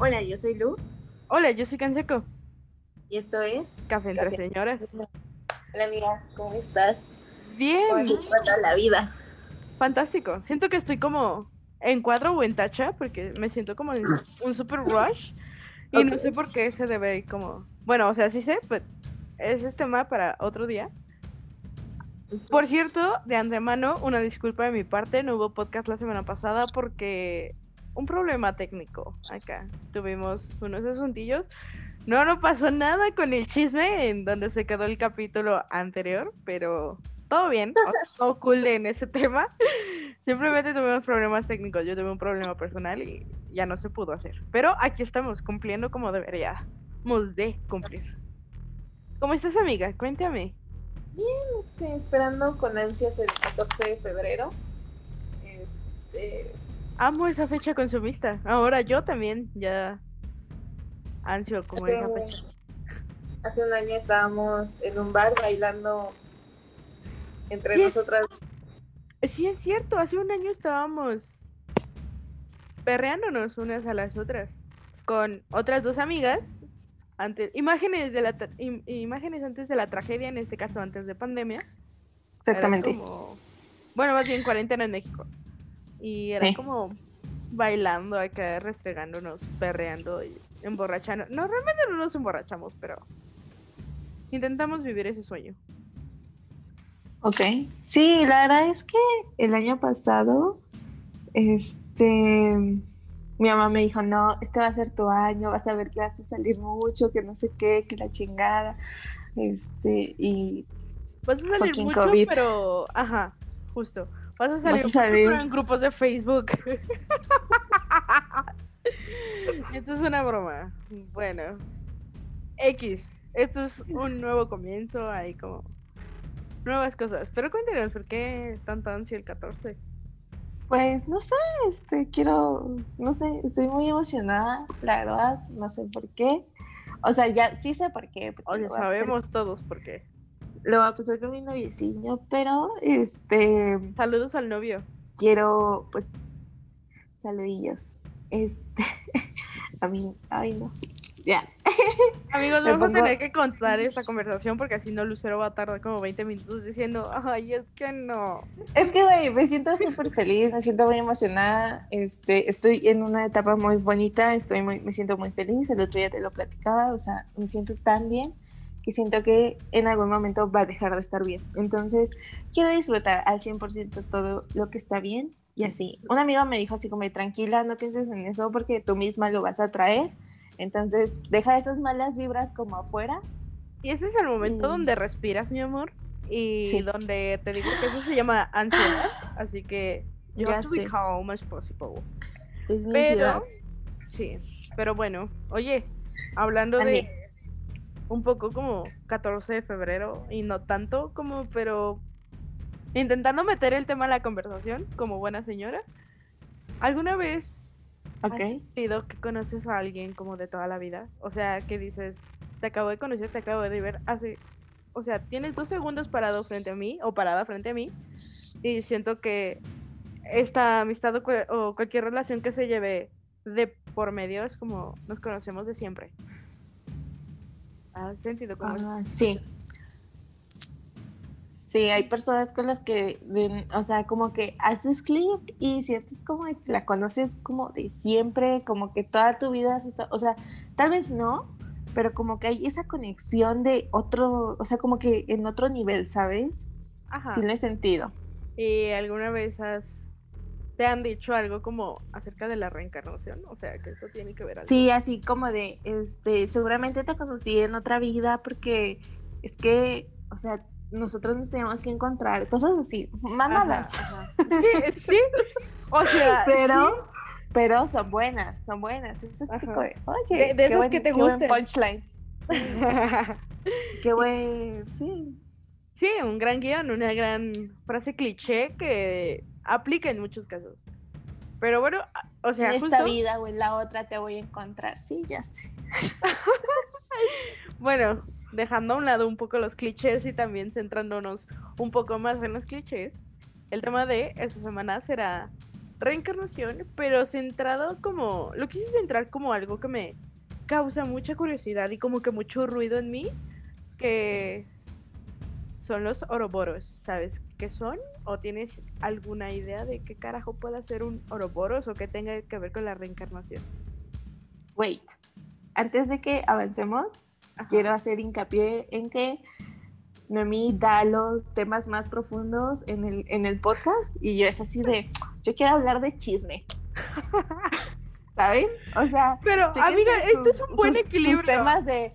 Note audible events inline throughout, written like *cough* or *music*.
Hola, yo soy Lu Hola, yo soy Canseco. y esto es Café entre Café. señoras. Hola amiga, ¿cómo estás? ¿Cómo Bien, te trata la vida? fantástico. Siento que estoy como en cuadro o en tacha porque me siento como en un super rush y no sé por qué se debe como... Bueno, o sea, sí sé, pero ese es tema para otro día. Por cierto, de antemano, una disculpa de mi parte, no hubo podcast la semana pasada porque un problema técnico acá. Tuvimos unos asuntillos. No, no pasó nada con el chisme en donde se quedó el capítulo anterior, pero todo bien, o sea, *laughs* todo cool en ese tema. Simplemente tuvimos problemas técnicos, yo tuve un problema personal y ya no se pudo hacer. Pero aquí estamos cumpliendo como deberíamos de cumplir. ¿Cómo estás, amiga? Cuéntame. Este, esperando con ansias el 14 de febrero. Este, Amo esa fecha consumista. Ahora yo también ya ansio como esa hace, fecha. hace un año estábamos en un bar bailando entre Sí, es- nosotras. Sí es cierto, hace un año estábamos perreándonos unas a las otras con otras dos amigas. Antes, imágenes de la im- imágenes antes de la tragedia, en este caso antes de pandemia. Exactamente. como- bueno, más bien cuarentena en México. Y era Sí. como bailando acá, restregándonos, perreando y emborrachando. No, realmente no nos emborrachamos, pero intentamos vivir ese sueño. Ok. Sí, la verdad es que el año pasado, este, mi mamá me dijo, no, este va a ser tu año, vas a ver que vas a salir mucho, que no sé qué, que la chingada. Este, y Vas a salir mucho, COVID. pero. Ajá, justo. Vas a salir, Vas a mucho, salir. pero en grupos de Facebook. *laughs* Esto es una broma. Bueno. X. Esto es un nuevo comienzo. Hay como. Nuevas cosas. Pero cuéntenos, ¿por qué tanta ansia el 14? pues, no sé, este, quiero, no sé, estoy muy emocionada, la verdad, no sé por qué. O sea, ya sí sé por qué. porque Oye, lo voy a hacer- sabemos todos por qué. Lo voy a pasar con mi noviecillo, pero, este, Saludos al novio. quiero, pues, saludillos. Este, *laughs* a mí, ay no, ya. *laughs* Amigos, vamos pongo- a tener que *laughs* contar esta conversación porque así no Lucero va a tardar como 20 minutos diciendo, ay, es que no. Es que, güey, me siento súper feliz, me siento muy emocionada, este, estoy en una etapa muy bonita, estoy muy, me siento muy feliz, el otro día te lo platicaba, o sea, me siento tan bien que siento que en algún momento va a dejar de estar bien. Entonces, quiero disfrutar al 100% todo lo que está bien y así. Un amigo me dijo así como, de, tranquila, no pienses en eso porque tú misma lo vas a traer. Entonces, deja esas malas vibras como afuera. Y ese es el momento Mm. donde respiras, mi amor, y Sí. donde te digo que eso se llama ansiedad, así que you Ya have to be calm as possible. Es mi ansiedad. Pero, sí, pero bueno, oye, hablando de Ande. Un poco como 14 de febrero, y no tanto como, pero intentando meter el tema a la conversación como buena señora, ¿alguna vez. ¿Has sentido que conoces a alguien como de toda la vida? O sea, que dices, te acabo de conocer, te acabo de ver hace... O sea, tienes dos segundos parado frente a mí o parada frente a mí y siento que esta amistad o cualquier relación que se lleve de por medio es como nos conocemos de siempre. ¿Has sentido como? Ah, sí. Sí, hay personas con las que, de- o sea, como que haces clic y sientes como que la conoces como de siempre, como que toda tu vida has estado, o sea, tal vez no, pero como que hay esa conexión de otro, o sea, como que en otro nivel, ¿sabes? Ajá. Sí lo he sentido. ¿Y alguna vez has... te han dicho algo como acerca de la reencarnación? O sea, que eso tiene que ver algo. Sí, así como de, este, seguramente te conocí en otra vida porque es que, o sea, nosotros nos teníamos que encontrar, cosas así, mamadas. Ajá, ajá. Sí, sí. O sea, pero pero son buenas, son buenas. Es así Ajá. como de, oye, De- esas buen- que te gusten. punchline. sí. *laughs* Qué buen, sí. Sí, un gran guion, una gran frase cliché que aplica en muchos casos. Pero bueno, o sea, en esta vida o en la otra te voy a encontrar. Sí, ya sé. *laughs* bueno, dejando a un lado un poco los clichés y también centrándonos un poco más en los clichés, el tema de esta semana será reencarnación, pero centrado como, lo quise centrar como algo que me causa mucha curiosidad y como que mucho ruido en mí, que son los oroboros. ¿Sabes qué son? ¿O tienes alguna idea de qué carajo puede ser un oroboros o que tenga que ver con la reencarnación? Wait, antes de que avancemos, Ajá. quiero hacer hincapié en que Noemí da los temas más profundos en el, en el podcast y yo es así de, *laughs* yo quiero hablar de chisme. *laughs* ¿Saben? O sea, Pero, amiga, este es sus- un buen sus- sus equilibrio. temas de,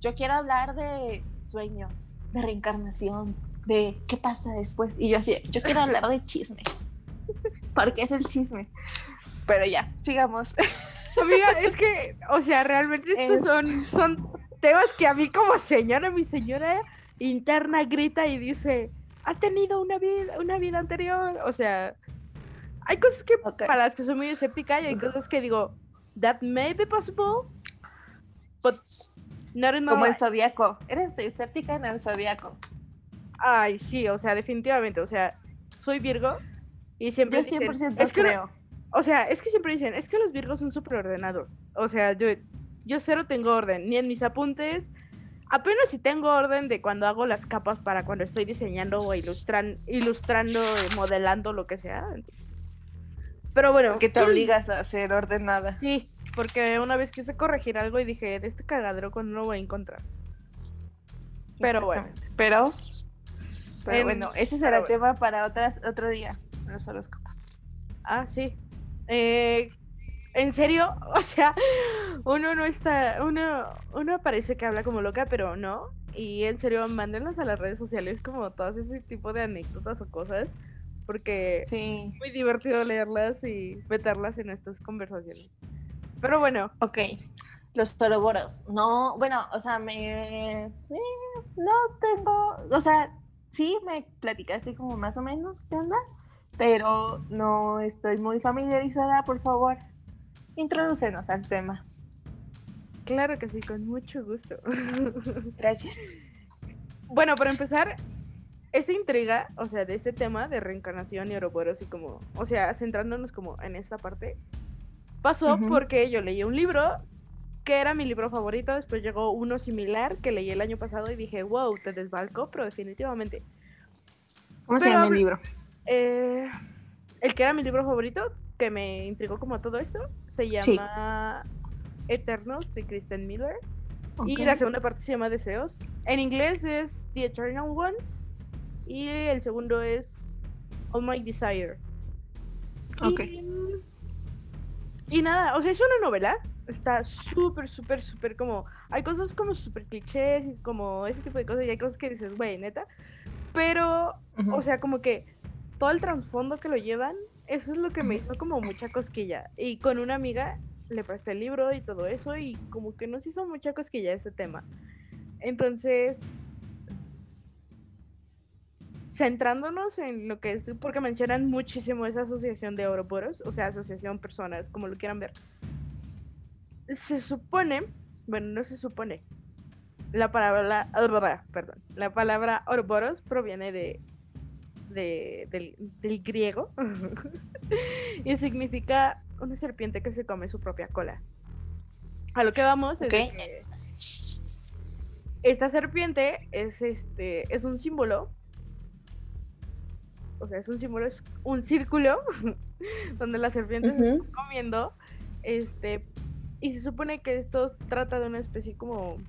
yo quiero hablar de sueños, de reencarnación, de qué pasa después. Y yo así, yo quiero *laughs* hablar de chisme. Porque es el chisme. Pero ya, sigamos. *laughs* Amiga, es que, o sea, realmente estos Es- son, son temas que a mí como señora, mi señora interna grita y dice, has tenido una vida, una vida anterior. O sea, hay cosas que Ok. para las que soy muy escéptica y hay cosas que digo, that may be possible, but not in my Como el life". zodiaco. Eres escéptica en el zodiaco. Ay, sí, o sea, definitivamente, o sea, soy Virgo y siempre Yo dicen, 100% es que no- creo. O sea, es que siempre dicen, es que los virgos son súper ordenados. O sea, yo, yo cero tengo orden, ni en mis apuntes. Apenas si tengo orden de cuando hago las capas para cuando estoy diseñando o ilustran, ilustrando, eh, modelando, lo que sea. Pero bueno. Que te obligas a ser ordenada. Sí, porque una vez quise corregir algo y dije, de este cagadero no voy a encontrar. Pero bueno. Pero, pero En- bueno, ese será bueno. tema para otras, otro día. Los horóscopos. Ah, sí. Eh, en serio, *laughs* o sea, uno no está, uno, uno parece que habla como loca, pero no. Y en serio, mándenlas a las redes sociales como todas ese tipo de anécdotas o cosas, porque Sí. es muy divertido leerlas y meterlas en estas conversaciones. Pero bueno, Ok. Los toroboros. No, bueno, o sea, me. eh, no tengo. O sea, sí me platicaste como más o menos qué onda, pero no estoy muy familiarizada, por favor. Introdúcenos al tema. claro que sí, con mucho gusto. *laughs* Gracias. Bueno, para empezar, esta intriga, o sea, de este tema de reencarnación y Ouroboros y como, o sea, centrándonos como en esta parte, pasó porque yo leí un libro que era mi libro favorito, después llegó uno similar que leí el año pasado y dije, wow, te desbalcó, pero definitivamente. ¿Cómo se llama el libro? Eh, el que era mi libro favorito, que me intrigó como todo esto, se Sí. llama Eternos de Kristen Miller. Y la segunda parte se llama Deseos. En inglés es The Eternal Ones. Y el segundo es All My Desire. Ok. Y, y nada, o sea, es una novela. Está súper, súper, súper como. Hay cosas como súper clichés y como ese tipo de cosas. Y hay cosas que dices, güey, neta. Pero, o sea, como que todo el trasfondo que lo llevan, eso es lo que me hizo como mucha cosquilla. Y con una amiga le presté el libro y todo eso y como que nos hizo mucha cosquilla ese tema. Entonces, centrándonos en lo que es, porque mencionan muchísimo esa asociación de Ouroboros, o sea, asociación personas, como lo quieran ver. Se supone, bueno, no se supone, la palabra, perdón, la palabra Ouroboros proviene de, de- del, del griego *laughs* y significa una serpiente que se come su propia cola. A lo que vamos es que esta serpiente es este es un símbolo o sea es un símbolo es un círculo *laughs* donde la serpiente se está comiendo este y se supone que esto trata de una especie como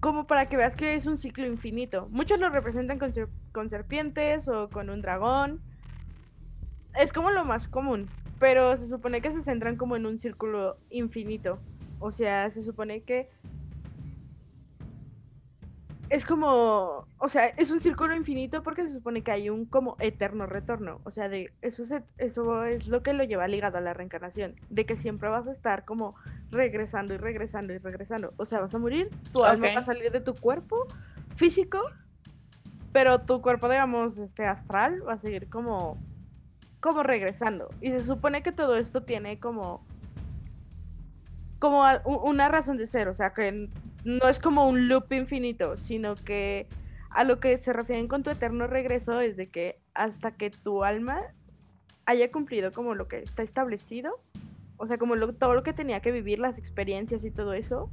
como para que veas que es un ciclo infinito. Muchos lo representan con, con serpientes o con un dragón. Es como lo más común pero se supone que se centran como en un círculo infinito. O sea, se supone que es como, o sea, es un círculo infinito porque se supone que hay un como eterno retorno. O sea, de eso es, eso es lo que lo lleva ligado a la reencarnación, de que siempre vas a estar como regresando y regresando y regresando. O sea, vas a morir, tu alma va a salir de tu cuerpo físico, pero tu cuerpo, digamos, este astral va a seguir como como regresando. Y se supone que todo esto tiene como como una razón de ser, o sea, que no es como un loop infinito, sino que a lo que se refieren con tu eterno regreso es de que hasta que tu alma haya cumplido como lo que está establecido, o sea, como todo lo que tenía que vivir, las experiencias y todo eso,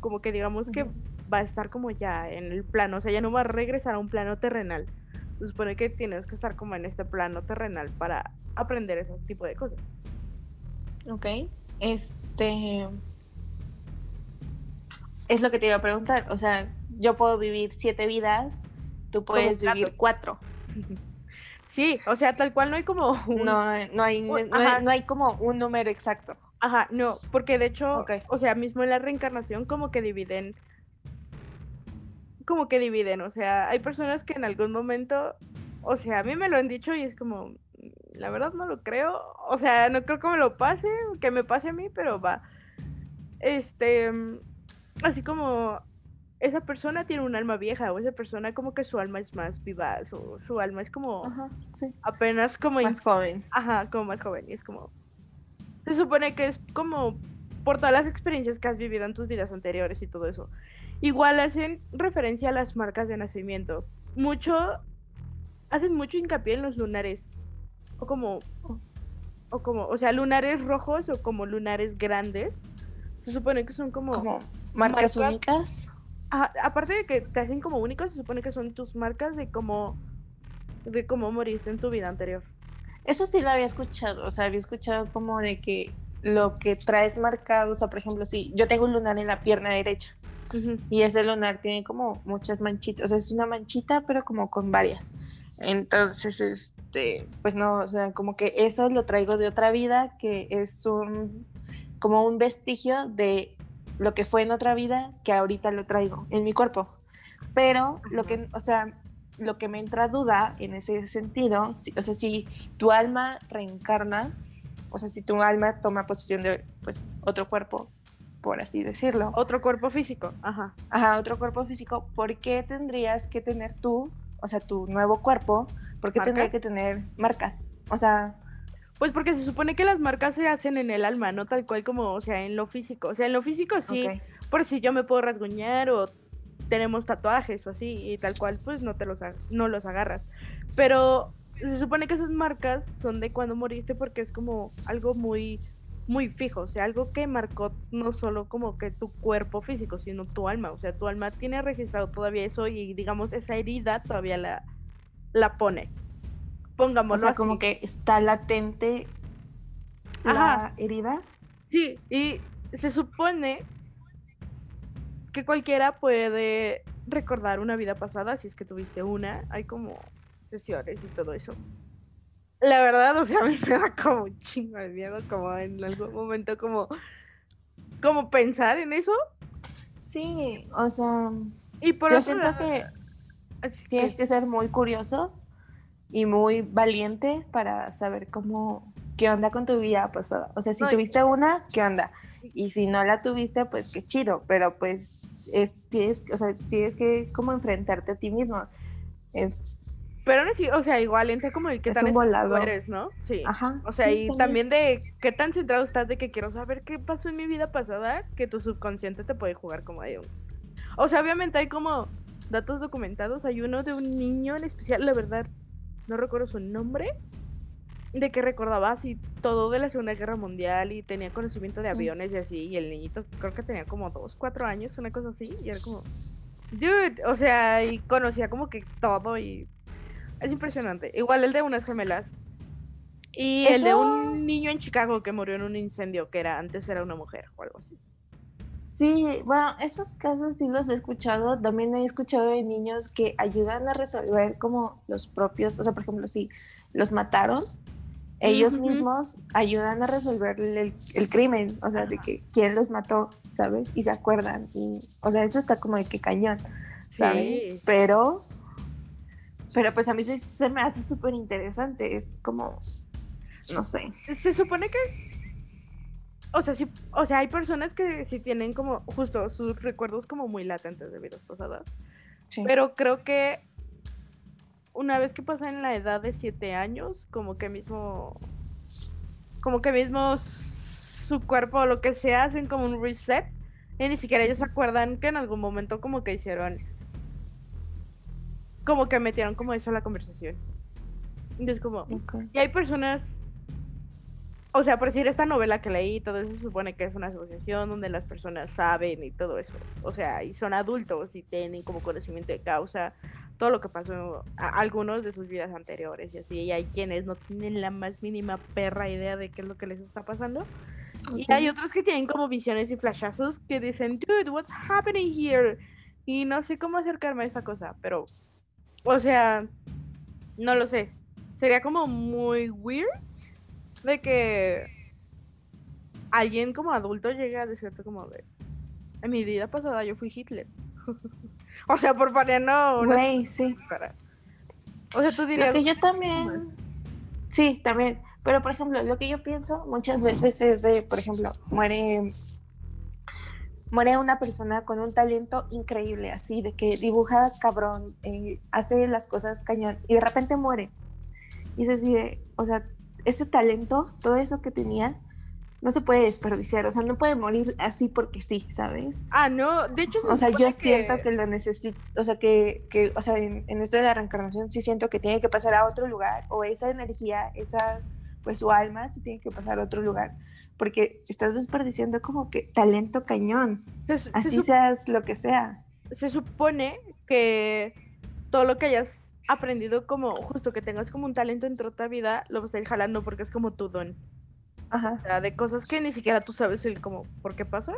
como que digamos que va a estar como ya en el plano, o sea, ya no va a regresar a un plano terrenal. Se supone que tienes que estar como en este plano terrenal para aprender ese tipo de cosas. Ok. Este. Es lo que te iba a preguntar. O sea, yo puedo vivir siete vidas, tú puedes vivir cuatro. *laughs* Sí, o sea, tal cual no hay como un... No, no hay, no, hay, como un número exacto. Ajá, no, porque de hecho, o sea, mismo en la reencarnación como que dividen, como que dividen, o sea, hay personas que en algún momento, o sea, a mí me lo han dicho y es como, la verdad no lo creo, o sea, no creo que me lo pase, que me pase a mí, pero va. Este, así como esa persona tiene un alma vieja o esa persona como que su alma es más vivaz o su alma es como apenas como más joven. Ajá, como más joven y es como se supone que es como por todas las experiencias que has vivido en tus vidas anteriores y todo eso. Igual hacen referencia a las marcas de nacimiento. Mucho hacen mucho hincapié en los lunares o como o como, o sea, lunares rojos o como lunares grandes. Se supone que son como, como marcas únicas aparte de que te hacen como único, se supone que son tus marcas de cómo, de cómo moriste en tu vida anterior. Eso sí lo había escuchado, o sea, había escuchado como de que lo que traes marcado, o sea, por ejemplo, si yo tengo un lunar en la pierna derecha y ese lunar tiene como muchas manchitas, o sea, es una manchita, pero como con varias. Entonces, este, pues no, o sea, como que eso lo traigo de otra vida, que es un, como un vestigio de lo que fue en otra vida que ahorita lo traigo en mi cuerpo. Pero lo que, o sea, lo que me entra duda en ese sentido, o sea, si tu alma reencarna, o sea, si tu alma toma posesión de pues otro cuerpo, por así decirlo. Otro cuerpo físico, ajá. Ajá, otro cuerpo físico, ¿por qué tendrías que tener tú, o sea, tu nuevo cuerpo, por qué tendría que tener marcas? O sea, pues porque se supone que las marcas se hacen en el alma, no tal cual como, o sea, en lo físico. O sea, en lo físico sí, por si yo me puedo rasguñar o tenemos tatuajes o así, y tal cual, pues no te los, no los agarras. Pero se supone que esas marcas son de cuando moriste porque es como algo muy muy fijo, o sea, algo que marcó no solo como que tu cuerpo físico, sino tu alma, o sea, tu alma tiene registrado todavía eso y digamos esa herida todavía la, la pone pongámoslo o sea, como que está latente la herida. Sí, y se supone que cualquiera puede recordar una vida pasada si es que tuviste una. Hay como sesiones y todo eso. La verdad, o sea, *laughs* a mí me da como un chingo de miedo, como en algún momento, como, como pensar en eso. Sí, o sea, y por yo siento que tienes que ser muy curioso y muy valiente para saber cómo, qué onda con tu vida pasada. O sea, si tuviste una, ¿qué onda? Y si no la tuviste, pues qué chido, pero pues es, tienes, o sea, tienes que como enfrentarte a ti mismo. Es, pero no, sí, o sea, igual entra como el que tan volado. eres, ¿no? Sí. Ajá. O sea, y también. de qué tan centrado estás de que quiero saber qué pasó en mi vida pasada, que tu subconsciente te puede jugar como de un. O sea, obviamente hay como datos documentados. Hay uno de un niño en especial, la verdad, no recuerdo su nombre, de que recordaba así todo de la Segunda Guerra Mundial y tenía conocimiento de aviones y así, y el niñito creo que tenía como dos, cuatro años, una cosa así, y era como, dude, o sea, y conocía como que todo y es impresionante. Igual el de unas gemelas. Y el de un niño en Chicago que murió en un incendio, que era antes era una mujer o algo así. Sí, bueno, esos casos sí los he escuchado. También he escuchado de niños que ayudan a resolver como los propios, o sea, por ejemplo, si los mataron, ellos mismos ayudan a resolver el, crimen, o sea, de que quién los mató, ¿sabes? Y se acuerdan. Y, o sea, eso está como de que cañón, ¿sabes? Pero, pero pues a mí se me hace súper interesante. Es como, no sé. Se supone que o sea, sí, o sea, hay personas que sí tienen como justo sus recuerdos como muy latentes de vidas pasadas. Pero creo que una vez que pasan la edad de siete años, como que mismo, como que mismo su cuerpo o lo que sea hacen como un reset y ni siquiera ellos se acuerdan que en algún momento como que hicieron como que metieron como eso a la conversación. Entonces como, y hay personas, o sea, por decir esta novela que leí, todo eso se supone que es una asociación donde las personas saben y todo eso. O sea, y son adultos y tienen como conocimiento de causa todo lo que pasó a algunos de sus vidas anteriores y así. Y hay quienes no tienen la más mínima perra idea de qué es lo que les está pasando. Y hay otros que tienen como visiones y flashazos que dicen, dude, what's happening here? Y no sé cómo acercarme a esa cosa, pero, o sea, no lo sé. Sería como muy weird de que alguien como adulto llegue a decirte como de, en mi vida pasada yo fui Hitler. *laughs* O sea, por poner no. Güey, sí. O sea, tú dirías. Lo que yo también. Sí, también. Pero, por ejemplo, lo que yo pienso muchas veces es de, por ejemplo, muere. Muere una persona con un talento increíble, así, de que dibuja cabrón, eh, hace las cosas cañón, y de repente muere. Y es así de, o sea, ese talento, todo eso que tenía, no se puede desperdiciar, o sea, no puede morir así porque sí, ¿sabes? Ah, no, de hecho... o sea, yo siento que lo necesito, o sea, que, que o sea, en, esto de la reencarnación sí siento que tiene que pasar a otro lugar, o esa energía, esa, pues su alma sí tiene que pasar a otro lugar, porque estás desperdiciando como que talento cañón, así seas lo que sea. Se supone que todo lo que hayas aprendido como, justo que tengas como un talento en otra vida, lo vas a ir jalando porque es como tu don. Ajá. O sea, de cosas que ni siquiera tú sabes el como, ¿por qué pasa?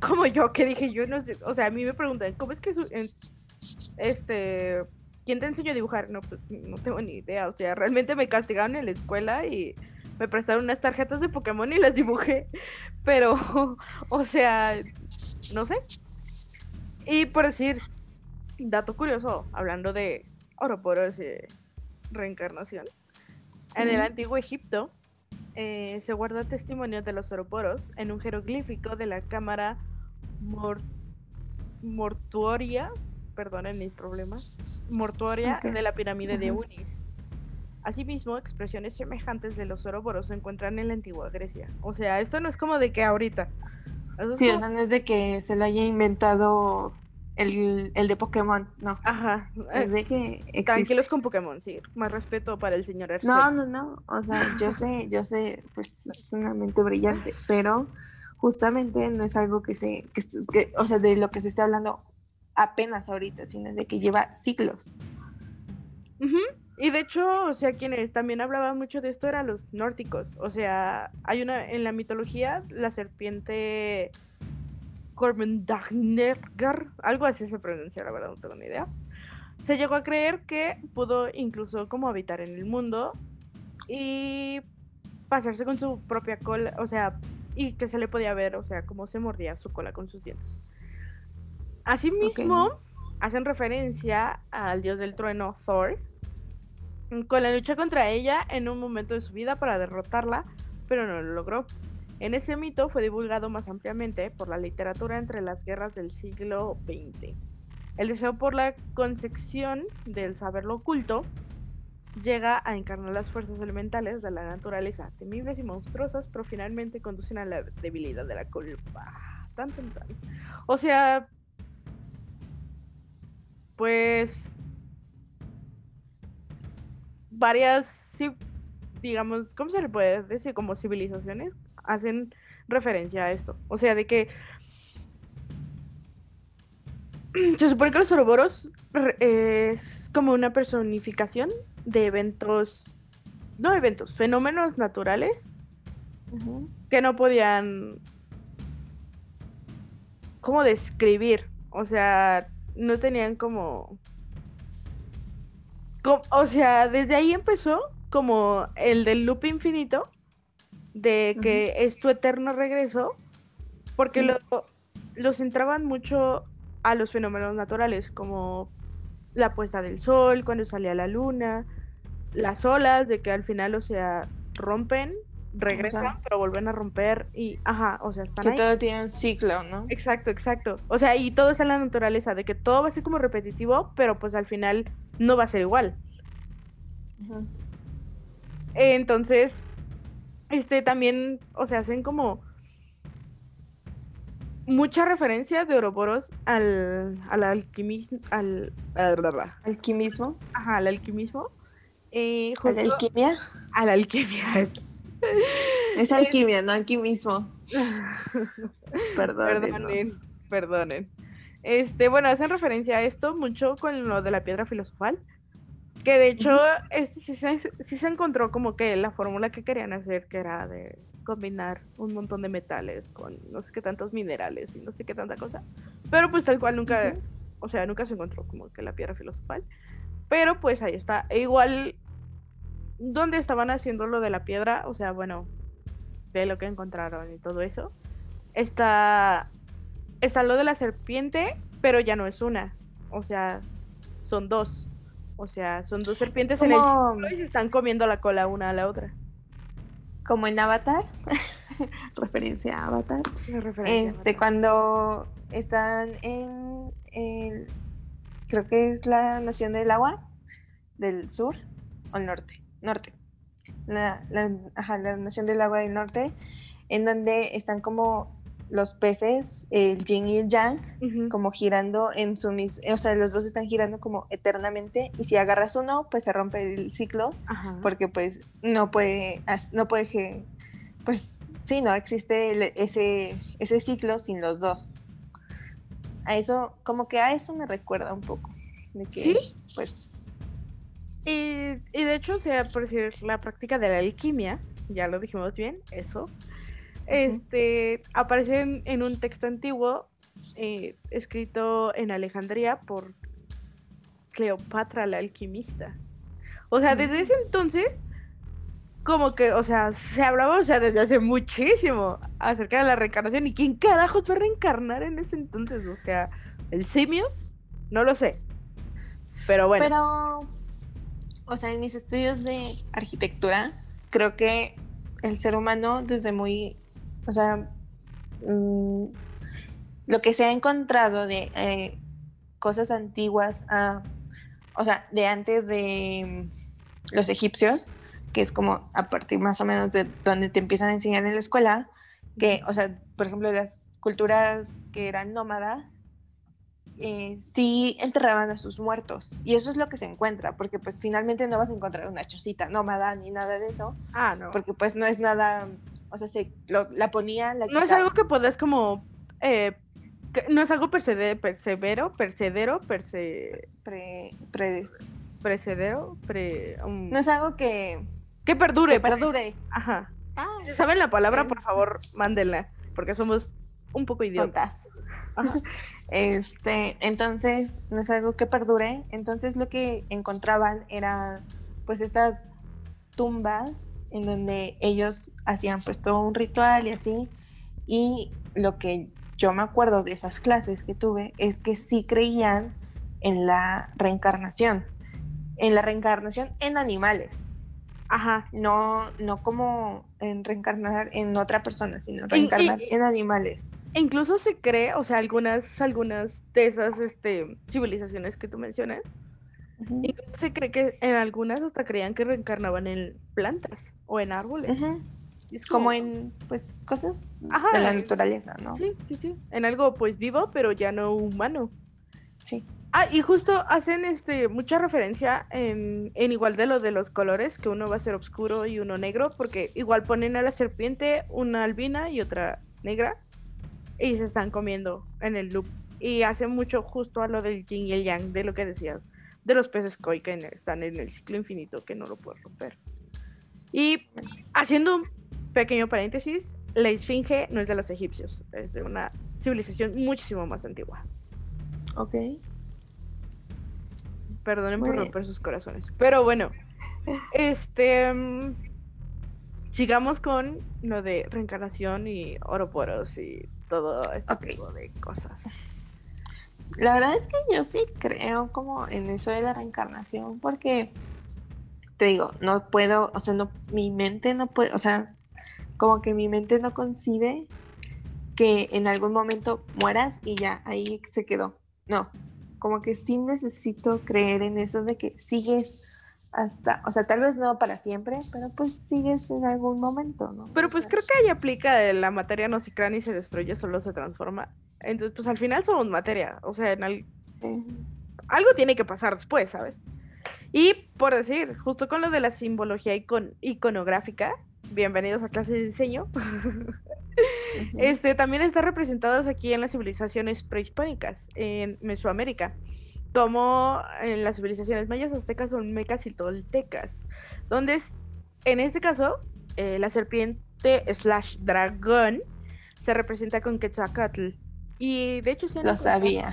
Como yo que dije, yo no sé, o sea, a mí me preguntan, ¿cómo es que este, quién te enseñó a dibujar? No, pues no tengo ni idea, o sea, realmente me castigaron en la escuela y me prestaron unas tarjetas de Pokémon y las dibujé, pero, *laughs* o sea, no sé. Y por decir, dato curioso, hablando de Oroporos y reencarnación, en el antiguo Egipto, eh, se guarda testimonio de los oroporos en un jeroglífico de la cámara mortuoria, perdonen mis problemas, mortuoria de la pirámide de Unis. Asimismo, expresiones semejantes de los oroporos se encuentran en la antigua Grecia. O sea, esto no es como de que ahorita. sí, o sea, no es de que se lo haya inventado el, el, de Pokémon, no. Ajá. Es de que Tranquilos con Pokémon, sí. Más respeto para el señor Arce. No, no, no. O sea, yo sé, yo sé, pues es una mente brillante, pero justamente no es algo que se, que, que, o sea, de lo que se está hablando apenas ahorita, sino de que lleva siglos. Y de hecho, o sea, quienes también hablaban mucho de esto eran los nórdicos. O sea, hay una, en la mitología, la serpiente Cormendagnergar, algo así se pronuncia, la verdad no tengo ni idea. Se llegó a creer que pudo incluso como habitar en el mundo y pasarse con su propia cola, o sea, y que se le podía ver, o sea, cómo se mordía su cola con sus dientes. Asimismo, hacen referencia al dios del trueno Thor, con la lucha contra ella en un momento de su vida para derrotarla, pero no lo logró. En ese mito fue divulgado más ampliamente por la literatura entre las guerras del siglo XX. El deseo por la concepción del saber lo oculto llega a encarnar las fuerzas elementales de la naturaleza, temibles y monstruosas, pero finalmente conducen a la debilidad de la culpa. Tan, tan. O sea, pues varias, digamos, ¿cómo se le puede decir? Como civilizaciones hacen referencia a esto. O sea, de que *clears throat* se supone que los Ouroboros es como una personificación de eventos, no eventos, fenómenos naturales que no podían como describir. O sea, no tenían como, como, o sea, desde ahí empezó como el del loop infinito de que es tu eterno regreso, porque lo, los centraban mucho a los fenómenos naturales, como la puesta del sol, cuando salía la luna, las olas, de que al final, o sea, rompen, regresan, pero vuelven a romper y, ajá, o sea, están que todo tiene un ciclo, ¿no? Exacto, exacto. O sea, y todo está en la naturaleza, de que todo va a ser como repetitivo, pero pues al final no va a ser igual. Entonces, este también, o sea, hacen como mucha referencia de Ouroboros al, al alquimismo, al, ¿Alquimismo? Ajá, al alquimismo. Eh, ¿A la alquimia? A la alquimia. *laughs* Es alquimia, no alquimismo. *laughs* Perdonen, perdonen. Este, bueno, hacen referencia a esto mucho con lo de la piedra filosofal. Que de hecho, este, sí, se, encontró como que la fórmula que querían hacer, que era de combinar un montón de metales con no sé qué tantos minerales y no sé qué tanta cosa. Pero pues tal cual nunca, o sea, nunca se encontró como que la piedra filosofal. Pero pues ahí está. E igual, donde estaban haciendo lo de la piedra, o sea, bueno, de lo que encontraron y todo eso, está, está lo de la serpiente, pero ya no es una. O sea, son dos. O sea, son dos serpientes en el y se están comiendo la cola una a la otra. Como en Avatar. *laughs* referencia a Avatar. este, cuando están en el, creo que es la nación del agua, del sur o el norte, norte. La, la, ajá, la nación del agua del norte, en donde están como los peces, el yin y el yang, como girando en su mismo, o sea, los dos están girando como eternamente y si agarras uno, pues se rompe el ciclo, porque pues no puede, no puede, pues sí, no existe ese, ese ciclo sin los dos. A eso, como que a eso me recuerda un poco, de que, ¿Sí? pues... Y, y de hecho, o sea, por decir, la práctica de la alquimia, ya lo dijimos bien, eso, este, aparece en, un texto antiguo eh, escrito en Alejandría por Cleopatra la alquimista. O sea, desde ese entonces, como que, o sea, se hablaba, o sea, desde hace muchísimo acerca de la reencarnación. ¿Y quién carajos va a reencarnar en ese entonces? O sea, ¿el simio? No lo sé. Pero bueno. Pero, o sea, en mis estudios de arquitectura, creo que el ser humano desde muy o sea, mm, lo que se ha encontrado de eh, cosas antiguas, o sea, de antes de mm, los egipcios, que es como a partir más o menos de donde te empiezan a enseñar en la escuela, que, o sea, por ejemplo, las culturas que eran nómadas, eh, sí enterraban a sus muertos. Y eso es lo que se encuentra, porque pues finalmente no vas a encontrar una chocita nómada ni nada de eso. Ah, no. Porque pues no es nada o sea, se la ponía, la No es algo que podés como... Eh, no es algo persevero, persevero, percedero, perse... Pre, precedero, pre... Um, no es algo que... Que perdure. Que perdure. Ajá. Ah, si saben la palabra, por favor, mándenla, porque somos un poco idiotas. *laughs* Este, entonces, no es algo que perdure. Entonces, lo que encontraban era, pues, estas tumbas en donde ellos hacían pues todo un ritual y así. Y lo que yo me acuerdo de esas clases que tuve es que sí creían en la reencarnación, en la reencarnación en animales. Ajá. No, no como en reencarnar en otra persona, sino reencarnar en animales. E incluso se cree, o sea, algunas, algunas de esas este, civilizaciones que tú mencionas, incluso se cree que en algunas hasta creían que reencarnaban en plantas o en árboles. Es como... en, pues, cosas de la naturaleza, ¿no? Sí, sí, sí. En algo, pues, vivo, pero ya no humano. Sí. Ah, y justo hacen este mucha referencia en, en, igual de lo de los colores, que uno va a ser oscuro y uno negro, porque igual ponen a la serpiente una albina y otra negra, y se están comiendo en el loop. Y hace mucho justo a lo del yin y el yang, de lo que decías, de los peces koi que están en el ciclo infinito, que no lo puedes romper. Y haciendo un pequeño paréntesis, la esfinge no es de los egipcios, es de una civilización muchísimo más antigua. Ok. Perdonen por romper sus corazones. Pero bueno, este. Mm, sigamos con lo de reencarnación y oroporos y todo este tipo de cosas. La verdad es que yo sí creo como en eso de la reencarnación, porque te digo, no puedo, o sea, no, mi mente no puede, o sea, como que mi mente no concibe que en algún momento mueras y ya, ahí se quedó. No, como que sí necesito creer en eso de que sigues hasta, o sea, tal vez no para siempre, pero pues sigues en algún momento, ¿no? Pero pues creo que ahí aplica de la materia no se crea ni se destruye, solo se transforma. Entonces, pues al final somos materia, o sea, en al- Sí. algo tiene que pasar después, ¿sabes? Y por decir, justo con lo de la simbología icon- iconográfica, bienvenidos a clase de diseño, este también está representados aquí en las civilizaciones prehispánicas en Mesoamérica, como en las civilizaciones mayas, aztecas, olmecas y toltecas, donde es, en este caso eh, la serpiente slash dragón se representa con Quetzalcoatl. Y de hecho se han Lo encontrado- sabía.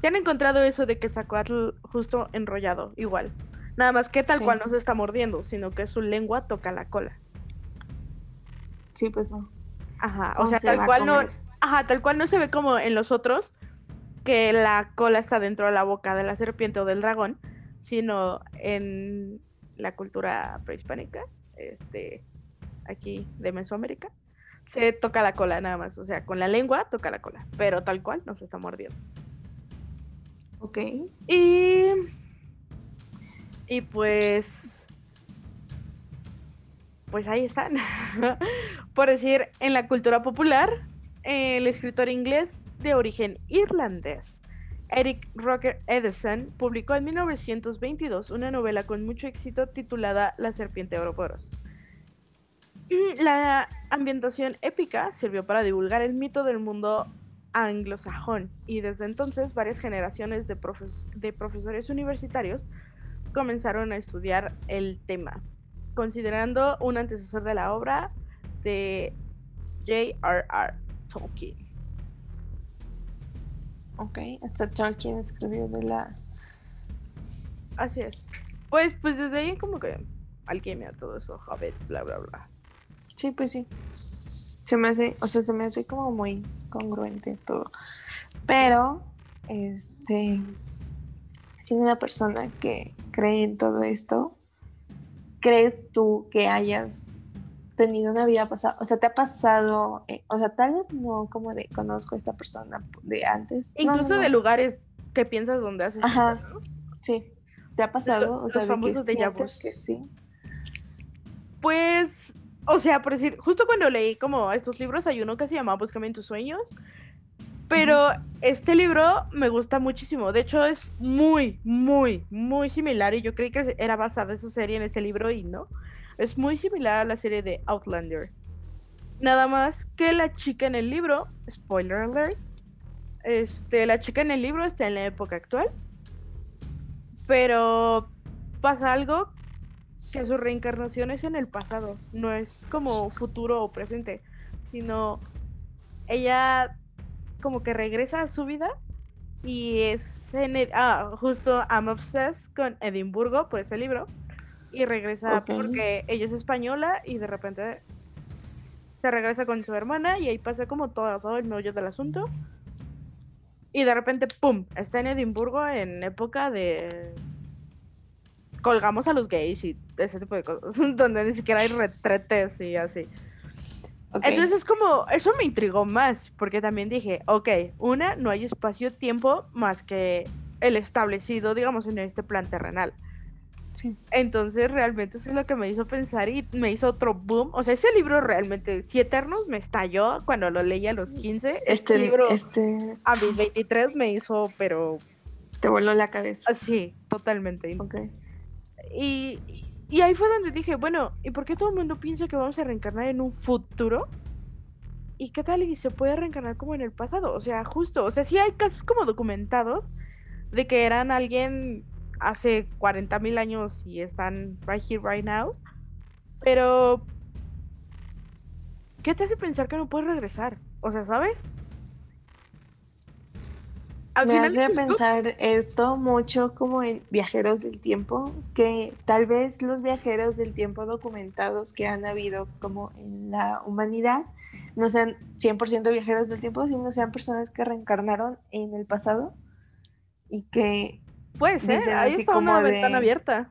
se han encontrado eso de Quetzalcoatl justo enrollado, igual. Nada más que tal Sí. cual no se está mordiendo, sino que su lengua toca la cola. Sí, pues no. Ajá, o ¿Cómo sea, se tal cual no, ajá, tal cual no se ve como en los otros, que la cola está dentro de la boca de la serpiente o del dragón, sino en la cultura prehispánica, este, aquí de Mesoamérica, se toca la cola nada más, o sea, con la lengua toca la cola, pero tal cual no se está mordiendo. Ok. Y. Y pues. Pues ahí están. *laughs* Por decir, en la cultura popular, el escritor inglés de origen irlandés, Eric Rocker Edison, publicó en 1922 una novela con mucho éxito titulada La serpiente Ouroboros. *clears throat* La ambientación épica sirvió para divulgar el mito del mundo anglosajón y desde entonces varias generaciones de, profes- de profesores universitarios comenzaron a estudiar el tema, considerando un antecesor de la obra de J.R.R. Tolkien. Ok. Hasta Tolkien escribió de la. Así es. Pues, pues desde ahí como que alquimia, todo eso, Hobbit, bla, bla, bla. Sí, pues sí. Se me hace, o sea, se me hace como muy congruente todo. Pero, este, siendo una persona que cree en todo esto, ¿crees tú que hayas tenido una vida pasada? O sea, ¿te ha pasado, eh, o sea, tal vez no como de conozco a esta persona de antes? No, Incluso no. de lugares que piensas donde haces. Ajá. Sí. ¿Te ha pasado? O los sea, de que famosos que sí. Pues, o sea, por decir, justo cuando leí como estos libros, hay uno que se llama Búscame en tus sueños. Pero este libro me gusta muchísimo. De hecho, es muy, muy, muy similar. Y yo creí que era basada esa serie en ese libro y no. Es muy similar a la serie de Outlander. Nada más que la chica en el libro, spoiler alert, este, la chica en el libro está en la época actual. Pero pasa algo que su reencarnación es en el pasado, no es como futuro o presente, sino ella como que regresa a su vida y es en Ed- ah, justo I'm obsessed con Edimburgo por ese libro y regresa porque ella es española y de repente se regresa con su hermana y ahí pasa como todo, todo el meollo del asunto. Y de repente pum está en Edimburgo en época de colgamos a los gays y ese tipo de cosas *laughs* donde ni siquiera hay retretes y así Ok. entonces es como, eso me intrigó más, porque también dije, ok, una, no hay espacio-tiempo más que el establecido, digamos, en este plan terrenal. Sí. Entonces realmente eso es lo que me hizo pensar y me hizo otro boom. O sea, ese libro realmente, Si Eternos me estalló cuando lo leí a los 15. Este, Este libro este, a mis 23 me hizo, pero te voló la cabeza. así, totalmente. Ok. Y, y ahí fue donde dije, bueno, ¿y por qué todo el mundo piensa que vamos a reencarnar en un futuro? ¿Y qué tal y se puede reencarnar como en el pasado? O sea, justo, o sea, sí hay casos como documentados de que eran alguien hace 40 mil años y están right here, right now. Pero, ¿qué te hace pensar que no puedes regresar? O sea, ¿sabes? Al Me final hace tú, pensar esto mucho como en viajeros del tiempo, que tal vez los viajeros del tiempo documentados que han habido como en la humanidad no sean 100% viajeros del tiempo, sino sean personas que reencarnaron en el pasado y que, puede ser, ahí está una como de- ventana abierta.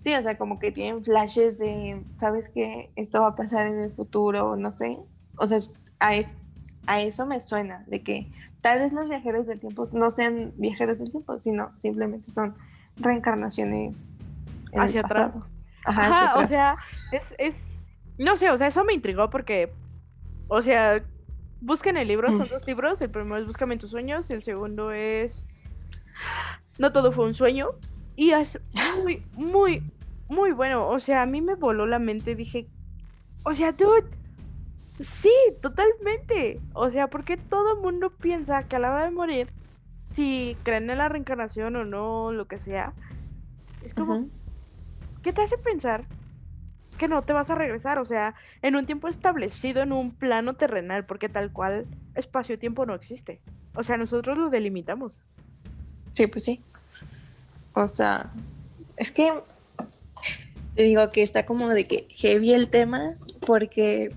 sí, o sea, como que tienen flashes de, sabes que esto va a pasar en el futuro, no sé, o sea, a, es- a eso me suena, de que tal vez los viajeros del tiempo no sean viajeros del tiempo, sino simplemente son reencarnaciones en Hacia atrás. pasado. Ajá, Ajá, hacia o atrás. sea, es, es. No sé, o sea, eso me intrigó porque. O sea, busquen el libro, son Mm. dos libros. El primero es Búscame en tus sueños, el segundo es. No todo fue un sueño. Y es muy, muy, muy bueno. O sea, a mí me voló la mente. Dije, o sea, dude. Sí, totalmente. O sea, porque todo el mundo piensa que a la hora de morir, si creen en la reencarnación o no, lo que sea, es como. ¿qué te hace pensar que no te vas a regresar? O sea, en un tiempo establecido, en un plano terrenal, porque tal cual espacio-tiempo no existe. O sea, nosotros lo delimitamos. Sí, pues sí. O sea, es que te digo que está como de que heavy el tema porque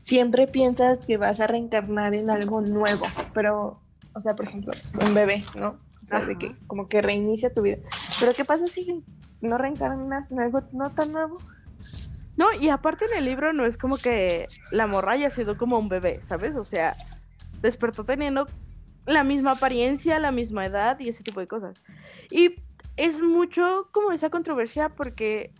siempre piensas que vas a reencarnar en algo nuevo, pero, o sea, por ejemplo, pues, un bebé, ¿no? O sea, de que como que reinicia tu vida. Pero ¿qué pasa si no reencarnas en algo no tan nuevo? No, y aparte en el libro no es como que la morra haya sido como un bebé, ¿sabes? O sea, despertó teniendo la misma apariencia, la misma edad y ese tipo de cosas. Y es mucho como esa controversia porque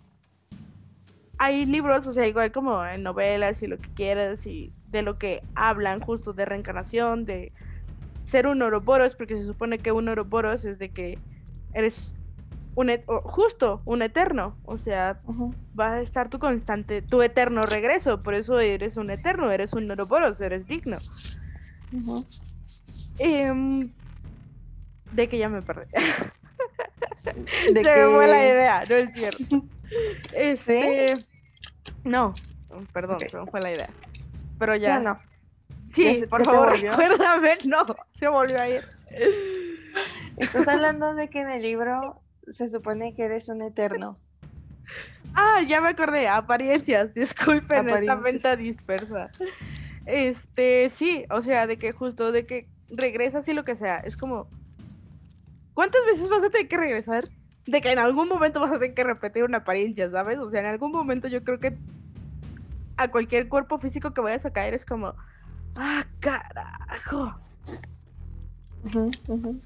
hay libros, o sea, igual como en novelas y lo que quieras y de lo que hablan justo de reencarnación, de ser un Ouroboros, porque se supone que un Ouroboros es de que eres un et- justo un eterno, o sea, va a estar tu constante, tu eterno regreso, por eso eres un eterno, eres un Ouroboros, eres digno. Ujú. Em, de que ya me perdí. De *laughs* Se me fue la que- idea, no es cierto. *laughs* Este. No, perdón, fue la idea. Pero Ya ya. no. Sí, ya por favor, recuérdame. No, se volvió a ir. Estás hablando de que en el libro se supone que eres un eterno. Ah, ya me acordé. Apariencias, disculpen esta Apariencias. venta dispersa. Este, sí, o sea, de que justo, de que regresas y lo que sea. Es como. ¿Cuántas veces vas a tener que regresar? De que en algún momento vas a tener que repetir una apariencia, ¿sabes? O sea, en algún momento yo creo que a cualquier cuerpo físico que vayas a caer es como. ¡Ah, carajo!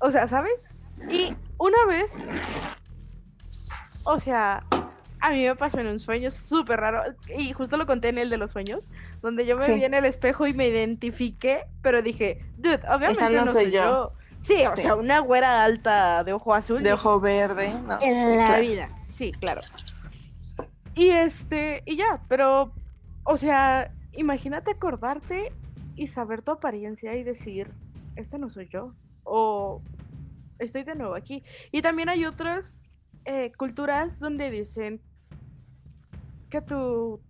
O sea, ¿sabes? Y una vez, o sea, a mí me pasó en un sueño súper raro, y justo lo conté en el de los sueños, donde yo me Sí. vi en el espejo y me identifiqué, pero dije, dude, obviamente no no, soy soy yo". yo. Sí, o Sí. sea, una güera alta de ojo azul. De ojo verde, ¿no? En la Claro. vida. Sí, claro. Y este, y ya, pero, o sea, imagínate acordarte y saber tu apariencia y decir, este no soy yo. O estoy de nuevo aquí. Y también hay otras eh, culturas donde dicen que tú,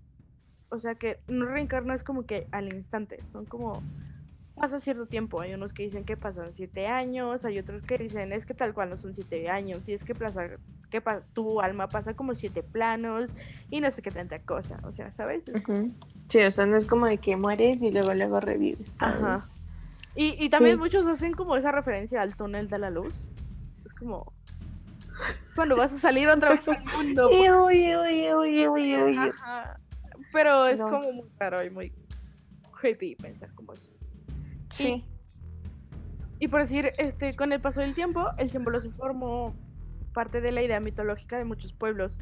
o sea, que no reencarnas como que al instante, son como pasa cierto tiempo. Hay unos que dicen que pasan siete años, hay otros que dicen es que tal cual no son siete años, y es que, pasa, que pa- tu alma pasa como siete planos y no sé qué tanta cosa, o sea, ¿sabes? Sí, o sea, no es como de que mueres y luego luego revives. ¿sabes? Ajá. Y, y también Sí. muchos hacen como esa referencia al túnel de la luz. Es como cuando vas a salir otra vez al mundo. *laughs* pues. Pero es No. como muy raro y muy creepy pensar como eso. Sí. Y por decir, este, con el paso del tiempo, el símbolo se formó parte de la idea mitológica de muchos pueblos,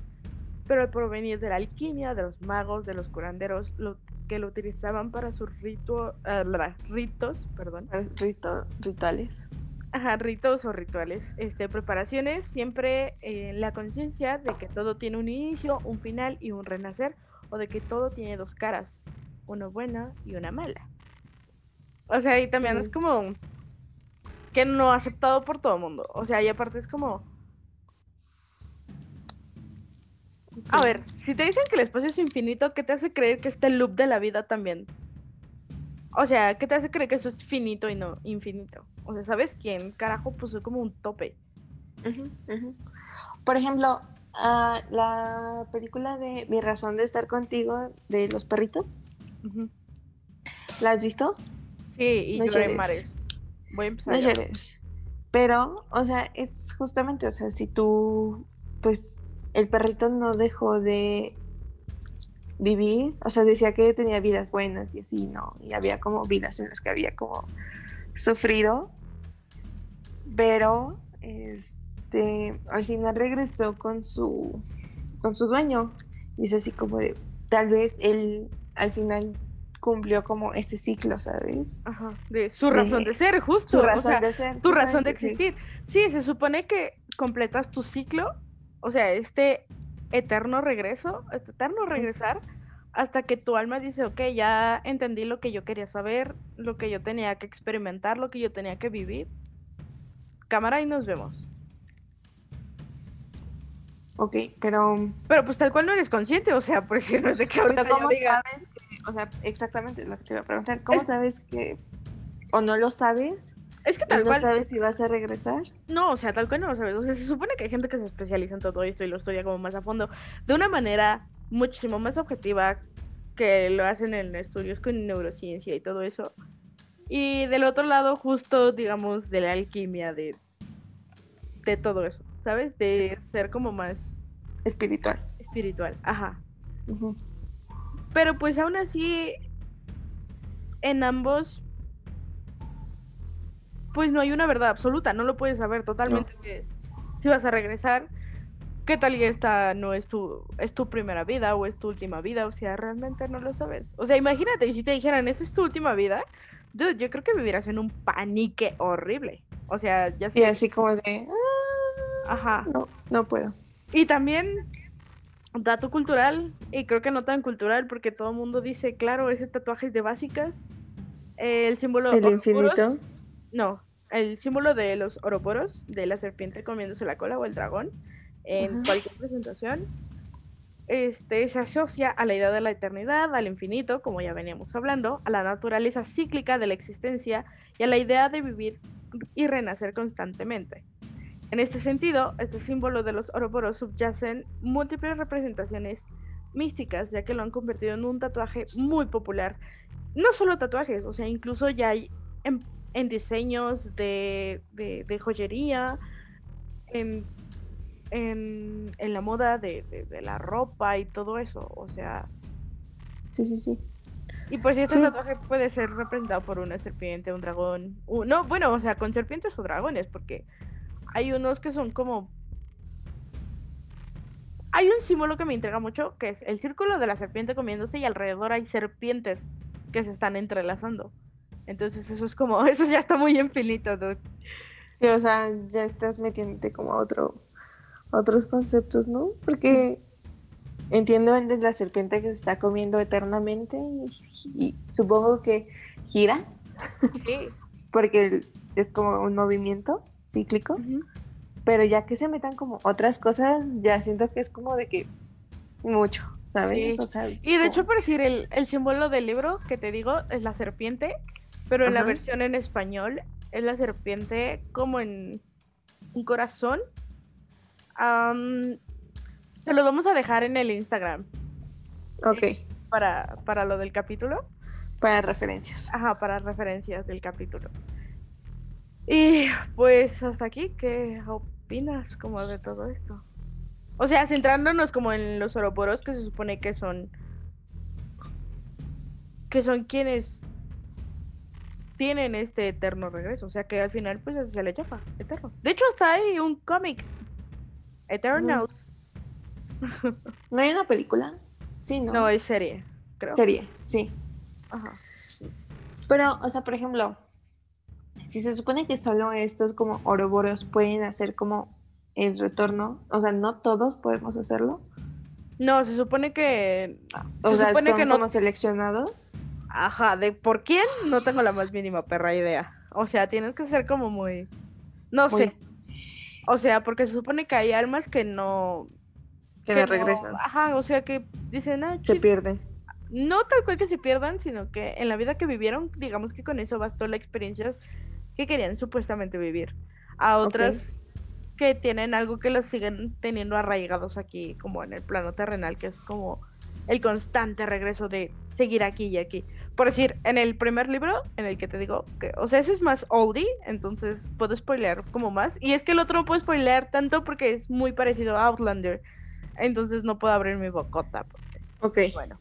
pero al provenir de la alquimia, de los magos, de los curanderos, lo, que lo utilizaban para sus rito- ah, ritos, perdón, Rito- rituales. Ajá, ritos o rituales, este, preparaciones, siempre eh, la conciencia de que todo tiene un inicio, un final y un renacer, o de que todo tiene dos caras, una buena y una mala. O sea, y también es como que no aceptado por todo el mundo. O sea, y aparte es como, a ver, si te dicen que el espacio es infinito, ¿qué te hace creer que este loop de la vida también? O sea, ¿qué te hace creer que eso es finito y no infinito? O sea, ¿sabes quién carajo puso como un tope? Por ejemplo, ah, la película de Mi razón de estar contigo de los perritos. ¿la has visto? Sí, y No lloré mares. Voy a empezar. No a llorar. llores. Pero, o sea, es justamente, o sea, si tú, pues, el perrito no dejó de vivir, o sea, decía que tenía vidas buenas y así, ¿no? Y había como vidas en las que había como sufrido, pero, este, al final regresó con su, con su dueño. Y es así como de, tal vez él al final cumplió como ese ciclo, ¿sabes? Ajá, de su razón de, ser, justo. Su razón de ser. Tu razón de existir. Sí. se supone que completas tu ciclo, o sea, este eterno regreso, este eterno regresar, hasta que tu alma dice, ok, ya entendí lo que yo quería saber, lo que yo tenía que experimentar, lo que yo tenía que vivir. Cámara y nos vemos. Ok, pero... Pero pues tal cual no eres consciente, o sea, *laughs* por si no es de que ahorita ¿cómo sabes que, o sea, exactamente lo que te iba a preguntar, ¿cómo sabes que, o no lo sabes? Es que tal no cual... sabes si vas a regresar? No, o sea, tal cual no lo sabes. O sea, se supone que hay gente que se especializa en todo esto y lo estudia como más a fondo, de una manera muchísimo más objetiva que lo hacen en estudios con neurociencia y todo eso. Y del otro lado, justo, digamos, de la alquimia, de, de todo eso. ¿sabes? De ser como más espiritual. Espiritual, ajá. Pero pues aún así, en ambos, pues no hay una verdad absoluta, no lo puedes saber totalmente si vas a regresar, qué tal y esta no es tu, es tu primera vida o es tu última vida, o sea, realmente no lo sabes. O sea, imagínate, si te dijeran, esa es tu última vida, yo creo que vivirás en un panique horrible. O sea, ya sé. Y así como de, Ajá. No, no puedo. Y también, dato cultural, y creo que no tan cultural, porque todo el mundo dice, claro, ese tatuaje es de básica. el símbolo. El infinito. No, el símbolo de los oroporos, de la serpiente comiéndose la cola o el dragón, en cualquier presentación, este, se asocia a la idea de la eternidad, al infinito, como ya veníamos hablando, a la naturaleza cíclica de la existencia y a la idea de vivir y renacer constantemente. En este sentido, este símbolo de los Ouroboros subyacen múltiples representaciones místicas, ya que lo han convertido en un tatuaje muy popular. No solo tatuajes, o sea, incluso ya hay en, diseños de, joyería, en, la moda de, la ropa y todo eso, o sea... Sí, sí, sí. Y pues este tatuaje puede ser representado por una serpiente, un dragón. no, bueno, o sea, con serpientes o dragones, porque hay unos que son como... Hay un símbolo que me intriga mucho, que es el círculo de la serpiente comiéndose y alrededor hay serpientes que se están entrelazando. Entonces eso es como, *laughs* eso ya está muy infinito, dude. Sí, o sea, ya estás metiéndote como a otro, otros conceptos, ¿no? Porque entiendo de la serpiente que se está comiendo eternamente y, supongo que gira. Sí. *laughs* Porque es como un movimiento cíclico, pero ya que se metan como otras cosas, ya siento que es como de que mucho, ¿sabes? y de hecho, por decir, el, símbolo del libro que te digo es la serpiente, pero en la versión en español es la serpiente como en un corazón. se lo vamos a dejar en el Instagram. Ok. Eh, para, para lo del capítulo. Para referencias. Ajá, para referencias del capítulo. Y pues hasta aquí, ¿qué opinas como de todo esto? O sea, centrándonos como en los oroporos que se supone que son que son quienes tienen este eterno regreso, o sea que al final pues se le llama eterno. De hecho hasta hay un cómic Eternals. ¿No hay una película? Sí, no. No, es serie, creo. Serie, sí. Ajá. Pero, o sea, por ejemplo, si se supone que solo estos como oroboros pueden hacer como el retorno, o sea, no todos podemos hacerlo. No, se supone que. O sea, son que no... como seleccionados. Ajá, de por quién no tengo la más mínima perra idea. O sea, tienes que ser como muy. No sé. O sea, porque se supone que hay almas que no. Que, no regresan. Ajá, o sea que dicen. Ah, se pierden. No tal cual que se pierdan, sino que en la vida que vivieron, digamos que con eso bastó la experiencia que querían supuestamente vivir, a otras que tienen algo que los siguen teniendo arraigados aquí, como en el plano terrenal, que es como el constante regreso de seguir aquí y aquí. Por decir, en el primer libro, en el que te digo que, o sea, ese es más oldie, entonces puedo spoilear como más. Y es que el otro no puedo spoilear tanto porque es muy parecido a Outlander, entonces no puedo abrir mi bocota. Porque, ok. Bueno.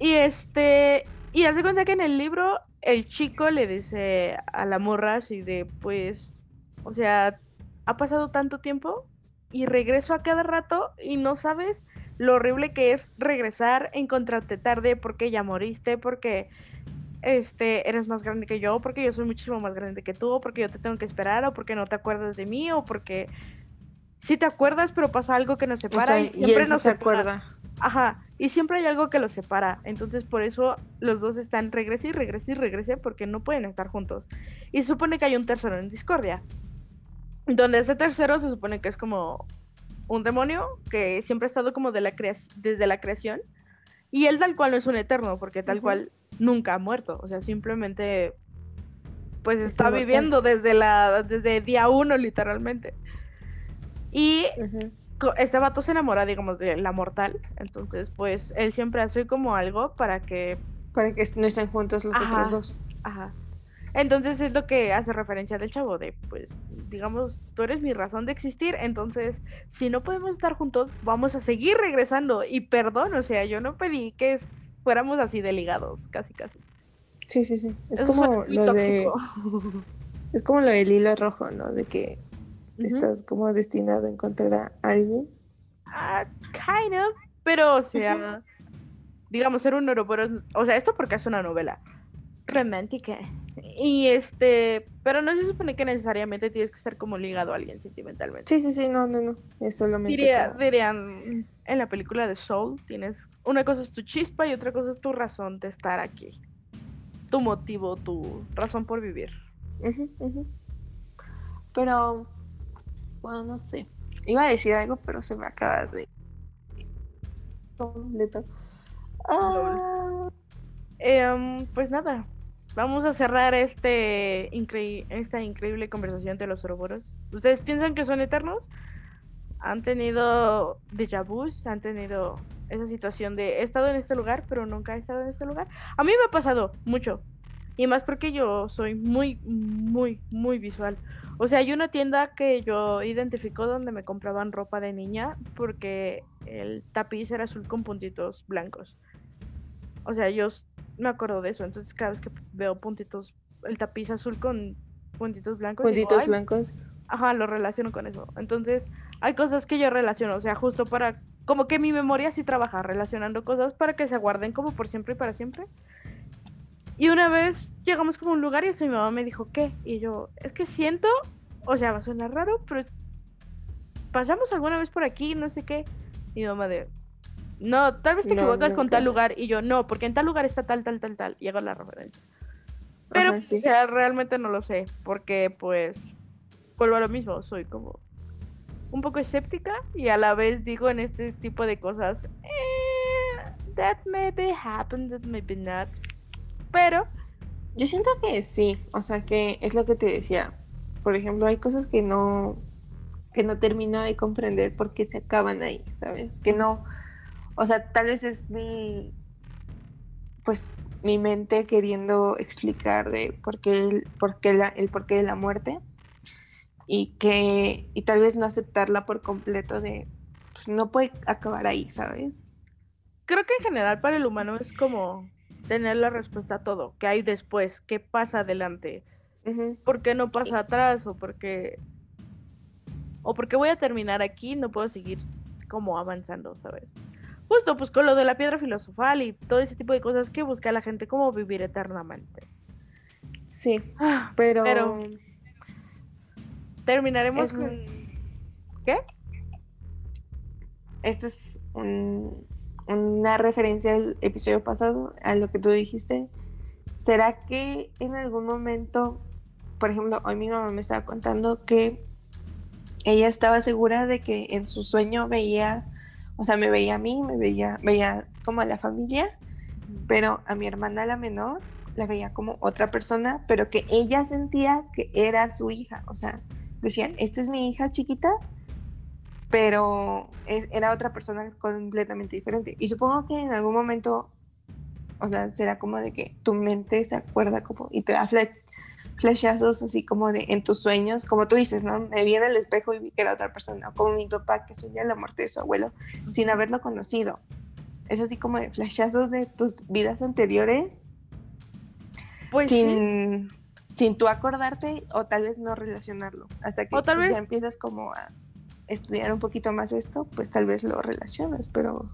Y este, y hace cuenta que en el libro el chico le dice a la morra así de, pues, o sea, ha pasado tanto tiempo y regreso a cada rato y no sabes lo horrible que es regresar, encontrarte tarde porque ya moriste, porque este, eres más grande que yo, porque yo soy muchísimo más grande que tú, o porque yo te tengo que esperar, o porque no te acuerdas de mí, o porque sí te acuerdas, pero pasa algo que nos separa y siempre nos se acuerda. Ajá, y siempre hay algo que los separa. Entonces, por eso los dos están regrese y regrese y regrese porque no pueden estar juntos. Y se supone que hay un tercero en discordia. Donde ese tercero se supone que es como un demonio que siempre ha estado como de la desde la creación. Y él tal cual no es un eterno, porque tal cual nunca ha muerto. O sea, simplemente pues Es está viviendo desde la desde día uno literalmente. Y este vato se enamora, digamos, de la mortal. Entonces, pues, él siempre hace como algo para que. Para que no estén juntos los Ajá. otros dos. Ajá. Entonces es lo que hace referencia del chavo, de pues, digamos, tú eres mi razón de existir, entonces, si no podemos estar juntos, vamos a seguir regresando. Y perdón, o sea, yo no pedí que fuéramos así de ligados, casi, casi. Sí, sí, sí. Es Eso como lo de. Es como lo del hilo rojo, ¿no? De que Estás como destinado a encontrar a alguien. Ah, kind of, pero, o sea, digamos, ser un Ouroboros, o sea, esto porque es una novela romántica. Y este, pero no se supone que necesariamente tienes que estar como ligado a alguien sentimentalmente. Sí, sí, sí, no, no, no. Es solamente. Diría, como- dirían en la película de Soul, tienes una cosa es tu chispa y otra cosa es tu razón de estar aquí. Tu motivo, tu razón por vivir. Ujú, ujú. Pero, bueno, no sé. Iba a decir algo, pero se me acaba de. Completo. Ah, Em, pues nada, vamos a cerrar este esta increíble conversación de los Ouroboros. ¿Ustedes piensan que son eternos? ¿Han tenido déjà vus? ¿Han tenido esa situación de he estado en este lugar, pero nunca he estado en este lugar? A mí me ha pasado mucho. Y más porque yo soy muy, muy, muy visual. O sea, hay una tienda que yo identifico donde me compraban ropa de niña porque el tapiz era azul con puntitos blancos. O sea, yo me acuerdo de eso. Entonces, cada vez que veo puntitos, el tapiz azul con puntitos blancos, puntitos "Ay, blancos. Ajá, lo relaciono con eso. Entonces, hay cosas que yo relaciono, o sea, justo para, como que mi memoria sí trabaja relacionando cosas para que se guarden como por siempre y para siempre. Y una vez llegamos como a un lugar y eso mi mamá me dijo, ¿qué? Y yo, es que siento, o sea, va a sonar raro, pero pasamos alguna vez por aquí, no sé qué. Y mi mamá de, no, tal vez te No, equivocas con tal lugar. Y yo, no, porque en tal lugar está tal, tal, tal, tal. Y hago la referencia. Pero, Ajá, sí. o sea, realmente no lo sé, porque pues vuelvo a lo mismo, soy como un poco escéptica y a la vez digo en este tipo de cosas, eh, that maybe happened, that maybe not. Pero, Yo siento que sí, o sea que es lo que te decía. Por ejemplo, hay cosas que no que no termino de comprender por qué se acaban ahí, ¿sabes? Que no, o sea, tal vez es mi pues mi mente queriendo explicar de por qué el, por qué la, el porqué de la muerte y que y tal vez no aceptarla por completo de pues no puede acabar ahí, ¿sabes? creo que en general para el humano es como tener la respuesta a todo, qué hay después, qué pasa adelante, por qué no pasa atrás o por qué o porque voy a terminar aquí, no puedo seguir como avanzando, ¿sabes? Justo pues con lo de la piedra filosofal y todo ese tipo de cosas que busca la gente como vivir eternamente. Sí, Ah, pero, Pero- terminaremos Es con... ¿Qué? esto es un- una referencia al episodio pasado, a lo que tú dijiste. ¿Será que en algún momento, por ejemplo, hoy mi mamá me estaba contando que ella estaba segura de que en su sueño veía, o sea, me veía a mí, me veía, veía como a la familia, pero a mi hermana la menor la veía como otra persona, pero que ella sentía que era su hija, o sea, decían, esta es mi hija chiquita, pero es- era otra persona completamente diferente. Y supongo que en algún momento, o sea, será como de que tu mente se acuerda como y te da flash, flashazos así como de en tus sueños, como tú dices, ¿no? Me vi en el espejo y vi que era otra persona, o como mi papá que soñó la muerte de su abuelo sin haberlo conocido. Es así como de flashazos de tus vidas anteriores Pues sí. sin, sin tú acordarte o tal vez no relacionarlo. Hasta que O tal vez- ya empiezas como a estudiar un poquito más esto, pues tal vez lo relacionas, pero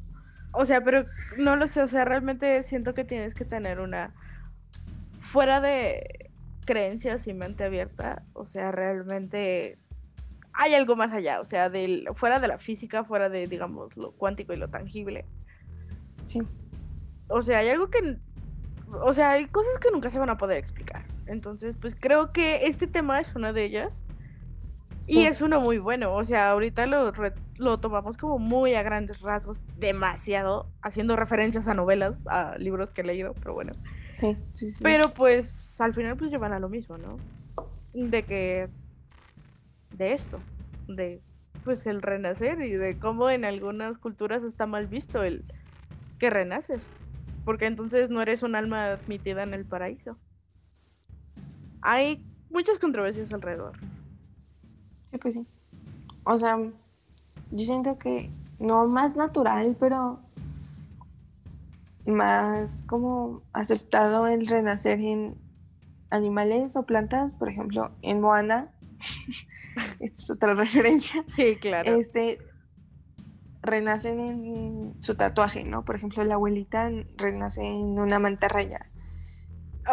O sea, pero no lo sé, o sea, realmente siento que tienes que tener una fuera de creencias y mente abierta, o sea, realmente hay algo más allá, o sea, del fuera de la física, fuera de digamos lo cuántico y lo tangible. sí. O sea, hay algo que o sea, hay cosas que nunca se van a poder explicar. Entonces, pues creo que este tema es una de ellas. Y es uno muy bueno, o sea, ahorita lo, lo tomamos como muy a grandes rasgos, demasiado, haciendo referencias a novelas, a libros que he leído, pero bueno. Sí, sí, sí. Pero pues al final pues llevan a lo mismo, ¿no? De que... De esto, de pues el renacer y de cómo en algunas culturas está mal visto el que renaces. Porque entonces no eres un alma admitida en el paraíso. Hay muchas controversias alrededor. Sí, pues sí. O sea, yo siento que no más natural, pero más como aceptado el renacer en animales o plantas, por ejemplo, en Moana. *laughs* Esta es otra referencia. Sí, claro. Este renacen en su tatuaje, ¿no? Por ejemplo, la abuelita renace en una mantarraya.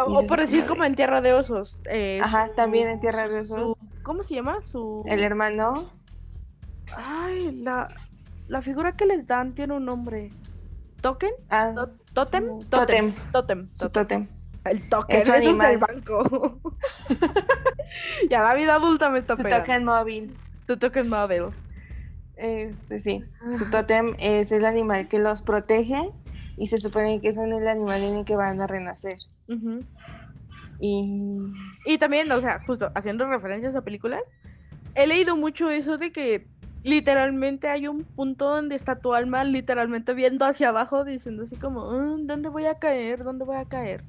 O, y o se por decir de- como en Tierra de Osos. eh, Ajá, también en Tierra de Osos. ¿Cómo se llama? Su... El hermano, Ay, la, la figura que les dan tiene un nombre. ¿Token? ah, To- ¿Totem? su Totem. Totem. su totem. tótem. El token. Eso es del banco. *laughs* ya la vida adulta me está Su pegando. token móvil. Tu token móvil. Este, sí. Su tótem es el animal que los protege y se supone que es el animal en el que van a renacer. Ujú. Y Y también, o sea, justo haciendo referencias a películas, he leído mucho eso de que literalmente hay un punto donde está tu alma literalmente viendo hacia abajo, diciendo así como, "Mm, ¿dónde voy a caer? ¿Dónde voy a caer?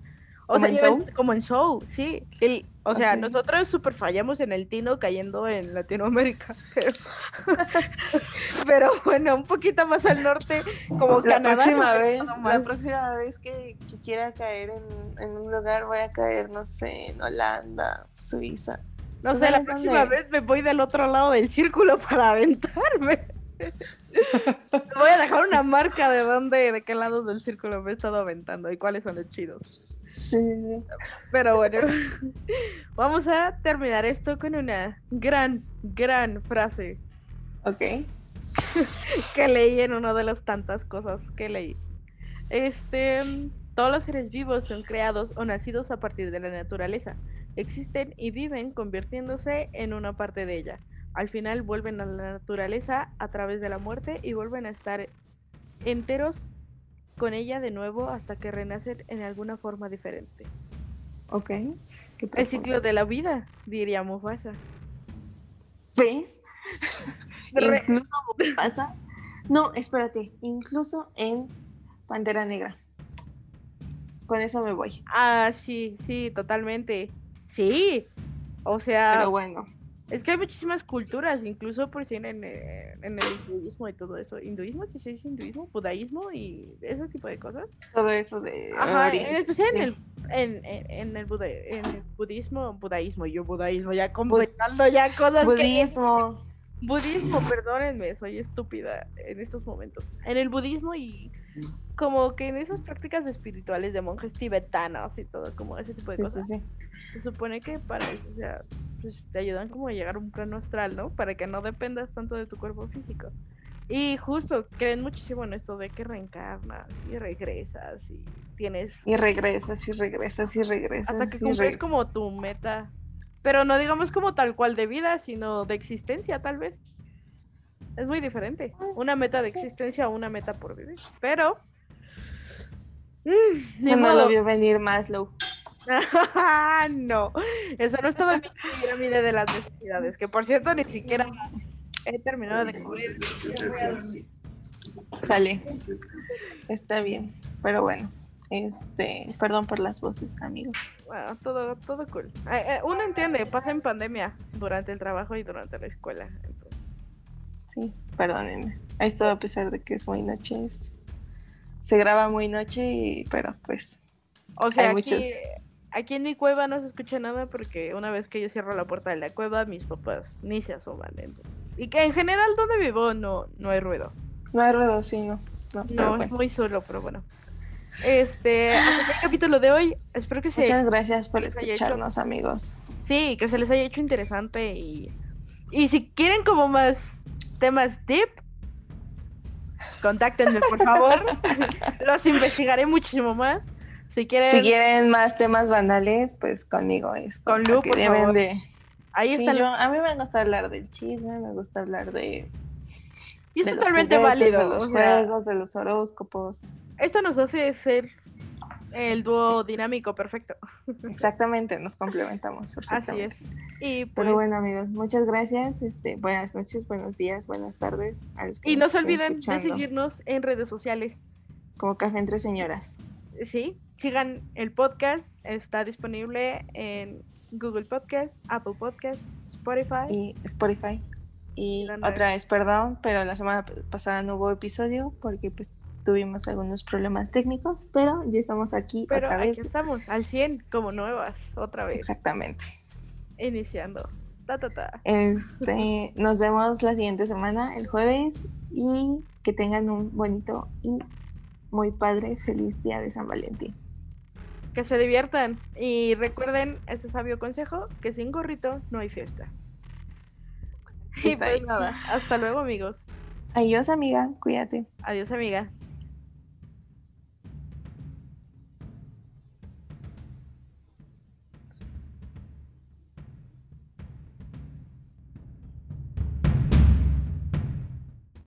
O ¿Como sea, en como en Soul, sí. El- o sea, nosotros super fallamos en el tino cayendo en Latinoamérica, *laughs* pero, *laughs* pero bueno, un poquito más al norte, como la Canadá. próxima vez, la próxima vez que, que quiera caer en, en un lugar, voy a caer, no sé, en Holanda, Suiza. No ¿Tú sé, la próxima vez me voy del otro lado del círculo para aventarme. Voy a dejar una marca de dónde, de qué lado del círculo me he estado aventando y cuáles son los chidos. Sí, sí, sí. Pero bueno, vamos a terminar esto con una gran, gran frase Ok. que leí en una de las tantas cosas que leí. Este, todos los seres vivos son creados o nacidos a partir de la naturaleza. Existen y viven convirtiéndose en una parte de ella. Al final vuelven a la naturaleza a través de la muerte y vuelven a estar enteros con ella de nuevo hasta que renacen en alguna forma diferente. Ok. Qué El ciclo de la vida, diría Mufasa. ¿Ves? *laughs* Incluso pasa. No, espérate. Incluso en Pantera Negra. Con eso me voy. Ah, sí, sí, totalmente. Sí. O sea, Pero bueno. Es que hay muchísimas culturas, incluso por si en, en, en el hinduismo y todo eso. ¿Hinduismo? ¿Sí se dice hinduismo? ¿Budaísmo? Y ese tipo de cosas. Todo eso de. Ajá, en especial en el, en, en, el, buda- en el budismo, budaísmo, yo budaísmo, ya combinando ya cosas que... Budismo. Budismo, perdónenme, soy estúpida en estos momentos. En el budismo y como que en esas prácticas espirituales de monjes tibetanos y todo, como ese tipo de Sí, cosas. sí, sí. Se supone que para eso, o sea, pues te ayudan como a llegar a un plano astral, ¿no? Para que no dependas tanto de tu cuerpo físico. Y justo creen muchísimo en esto de que reencarnas y regresas y tienes Y regresas, y regresas, y regresas. hasta que cumples como tu meta. Pero no digamos como tal cual de vida, sino de existencia, tal vez. Es muy diferente. Una meta de existencia a una meta por vivir. Pero. mm, Eso no lo vio venir Maslow. *laughs* no, eso no estaba en mi pirámide de las necesidades, que por cierto ni siquiera he terminado de cubrir. Sale. Está bien. Pero bueno. Este, perdón por las voces, amigos. Bueno, todo, todo cool. Eh, eh, uno entiende, pasa en pandemia, durante el trabajo y durante la escuela. entonces. Sí, perdónenme. Esto a pesar de que es muy noche. es- Se graba muy noche, y- pero pues O sea, Hay aquí, muchos. Aquí en mi cueva no se escucha nada porque una vez que yo cierro la puerta de la cueva, mis papás ni se asoman. entonces- Y que en general donde vivo no, no hay ruido. No hay ruido, sí, no. No, es muy solo, pero bueno. Este, hasta el capítulo de hoy. Espero que se, Muchas gracias por escucharnos, amigos. sí, que se les haya hecho interesante y, y si quieren como más temas deep, contáctenme por favor. *laughs* Los investigaré muchísimo más. Si quieren, Si quieren más temas banales, pues conmigo es Con Lu, por favor. de. ahí Sí, está. yo- a mí me gusta hablar del chisme, me gusta hablar de, y es de los totalmente juguetes, válido. de los o sea, juegos, de los horóscopos. esto nos hace ser el dúo dinámico perfecto. Exactamente, nos *laughs* complementamos Así perfectamente. es. Y pues, Pero bueno, amigos, muchas gracias. Este, buenas noches, buenos días, buenas tardes. a los que y no se olviden de seguirnos en redes sociales. Como Café entre Señoras. Sí, sigan el podcast. Está disponible en Google Podcast, Apple Podcast, Spotify. y Spotify. Y otra vez, perdón, pero la semana pasada no hubo episodio porque pues tuvimos algunos problemas técnicos, pero ya estamos aquí Pero otra vez. aquí estamos, al 100, como nuevas, otra vez, Exactamente. iniciando. Ta, ta, ta. Este, *laughs* nos vemos la siguiente semana, el jueves, y que tengan un bonito y muy padre, feliz día de San Valentín. Que se diviertan. Y recuerden este sabio consejo, que sin gorrito no hay fiesta. Y pues nada, hasta luego amigos. Adiós, amiga, cuídate. Adiós amiga.